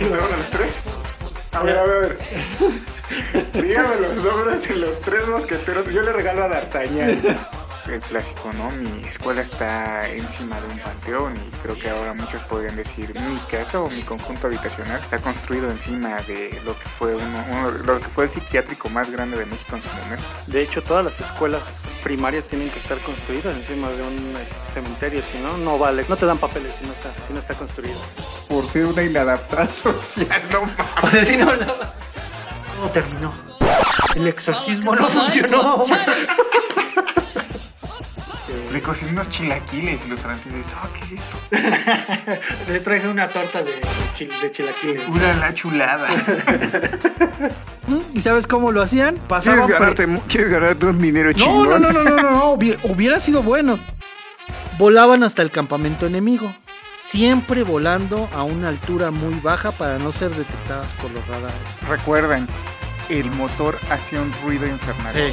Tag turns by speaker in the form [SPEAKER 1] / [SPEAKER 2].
[SPEAKER 1] ¿Nos los tres? A ver, a ver, a ver. Dígame los nombres de los tres mosqueteros. Yo le regalo a D'Artagnan. El clásico, ¿no? Mi escuela está encima de un panteón y creo que ahora muchos podrían decir mi casa o mi conjunto habitacional está construido encima de lo que fue uno, uno- lo que fue el psiquiátrico más grande de México en su momento.
[SPEAKER 2] De hecho, todas las escuelas primarias tienen que estar construidas encima de un este, cementerio, si no, no vale. No te dan papeles si no está, si no está construido.
[SPEAKER 1] Por ser una inadaptada social, no mames.
[SPEAKER 2] O sea, si no, nada. Todo terminó. El exorcismo no funcionó.
[SPEAKER 1] Le cociné unos chilaquiles y los franceses, ah, ¿qué es esto?
[SPEAKER 2] Le traje una torta de, de, chil- de chilaquiles.
[SPEAKER 1] Una la chulada.
[SPEAKER 3] ¿Y sabes cómo lo hacían?
[SPEAKER 1] ¿Quieres
[SPEAKER 3] Pasaban por-
[SPEAKER 1] ganarte, ¿Quieres ganarte un dinero chingón?
[SPEAKER 3] no, no, no, no, no, no, hubi- hubiera sido bueno. Volaban hasta el campamento enemigo, siempre volando a una altura muy baja para no ser detectadas por los radares.
[SPEAKER 1] Recuerden, el motor hacía un ruido infernal.
[SPEAKER 3] Sí.